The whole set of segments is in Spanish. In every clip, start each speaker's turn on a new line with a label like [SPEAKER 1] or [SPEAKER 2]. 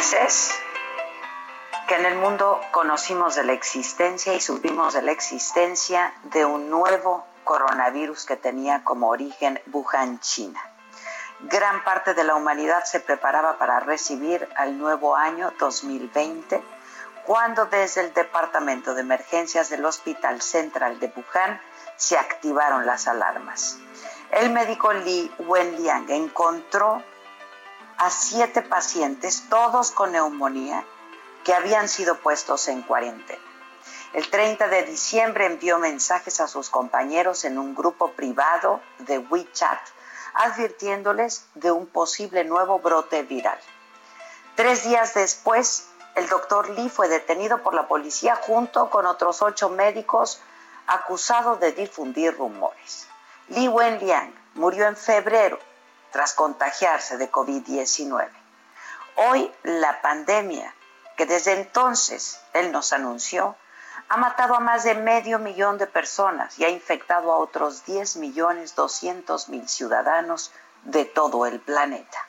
[SPEAKER 1] Meses que en el mundo conocimos de la existencia y supimos de la existencia de un nuevo coronavirus que tenía como origen Wuhan, China. Gran parte de la humanidad se preparaba para recibir al nuevo año 2020 cuando desde el Departamento de Emergencias del Hospital Central de Wuhan se activaron las alarmas. El médico Li Wenliang encontró a siete pacientes, todos con neumonía, que habían sido puestos en cuarentena. El 30 de diciembre envió mensajes a sus compañeros en un grupo privado de WeChat, advirtiéndoles de un posible nuevo brote viral. Tres días después, el doctor Li fue detenido por la policía junto con otros ocho médicos acusados de difundir rumores. Li Wenliang murió en febrero tras contagiarse de COVID-19. Hoy la pandemia, que desde entonces él nos anunció, ha matado a más de medio millón de personas y ha infectado a otros 10 millones 200 mil ciudadanos de todo el planeta.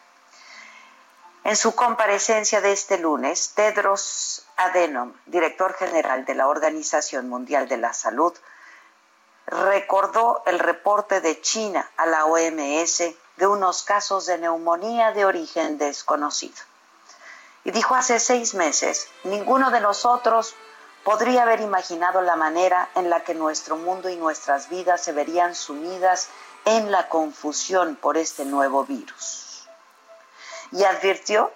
[SPEAKER 1] En su comparecencia de este lunes, Tedros Adhanom, director general de la Organización Mundial de la Salud, recordó el reporte de China a la OMS de unos casos de neumonía de origen desconocido. Y dijo hace seis meses, ninguno de nosotros podría haber imaginado la manera en la que nuestro mundo y nuestras vidas se verían sumidas en la confusión por este nuevo virus. Y advirtió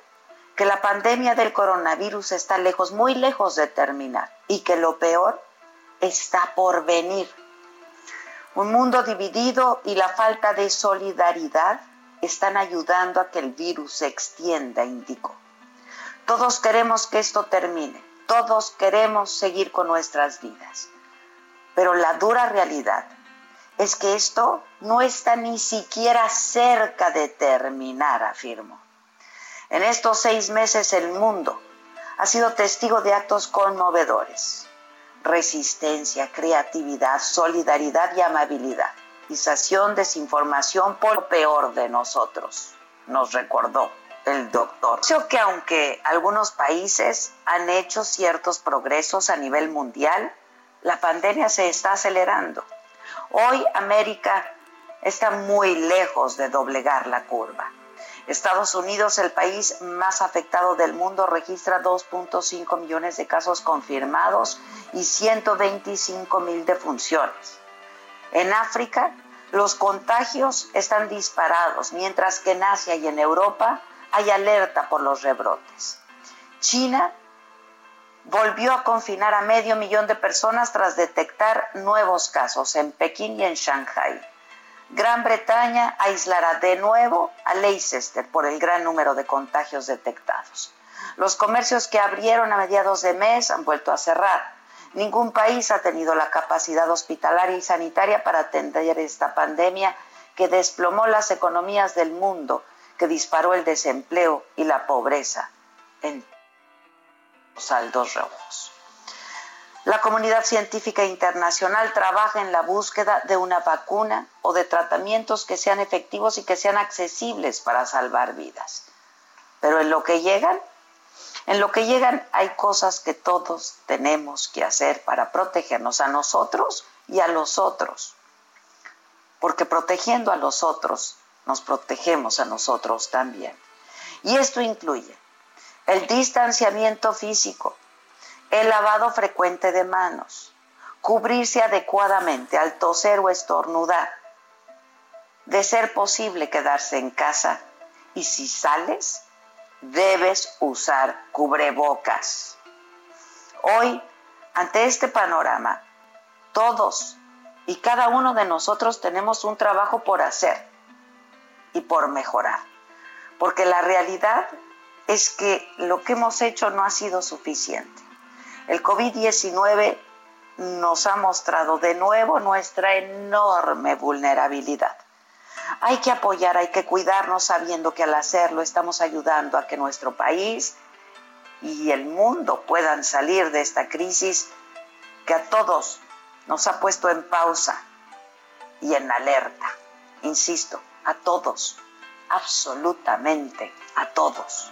[SPEAKER 1] que la pandemia del coronavirus está lejos, muy lejos de terminar y que lo peor está por venir. Un mundo dividido y la falta de solidaridad están ayudando a que el virus se extienda, indicó. Todos queremos que esto termine, todos queremos seguir con nuestras vidas, pero la dura realidad es que esto no está ni siquiera cerca de terminar, afirmó. En estos seis meses el mundo ha sido testigo de actos conmovedores resistencia, creatividad, solidaridad y amabilidad. desinformación por lo peor de nosotros, nos recordó el doctor. Creo que aunque algunos países han hecho ciertos progresos a nivel mundial, la pandemia se está acelerando. Hoy América está muy lejos de doblegar la curva. Estados Unidos, el país más afectado del mundo, registra 2.5 millones de casos confirmados y 125 mil defunciones. En África, los contagios están disparados, mientras que en Asia y en Europa hay alerta por los rebrotes. China volvió a confinar a medio millón de personas tras detectar nuevos casos en Pekín y en Shanghai. Gran Bretaña aislará de nuevo a Leicester por el gran número de contagios detectados. Los comercios que abrieron a mediados de mes han vuelto a cerrar Ningún país ha tenido la capacidad hospitalaria y sanitaria para atender esta pandemia que desplomó las economías del mundo, que disparó el desempleo y la pobreza en saldos rojos. La comunidad científica internacional trabaja en la búsqueda de una vacuna o de tratamientos que sean efectivos y que sean accesibles para salvar vidas. Pero en lo que llegan, en lo que llegan hay cosas que todos tenemos que hacer para protegernos a nosotros y a los otros. Porque protegiendo a los otros, nos protegemos a nosotros también. Y esto incluye el distanciamiento físico, el lavado frecuente de manos, cubrirse adecuadamente al toser o estornudar, de ser posible quedarse en casa y si sales, debes usar cubrebocas. Hoy, ante este panorama, todos y cada uno de nosotros tenemos un trabajo por hacer y por mejorar, porque la realidad es que lo que hemos hecho no ha sido suficiente. El COVID-19 nos ha mostrado de nuevo nuestra enorme vulnerabilidad. Hay que apoyar, hay que cuidarnos sabiendo que al hacerlo estamos ayudando a que nuestro país y el mundo puedan salir de esta crisis que a todos nos ha puesto en pausa y en alerta. Insisto, a todos, absolutamente a todos.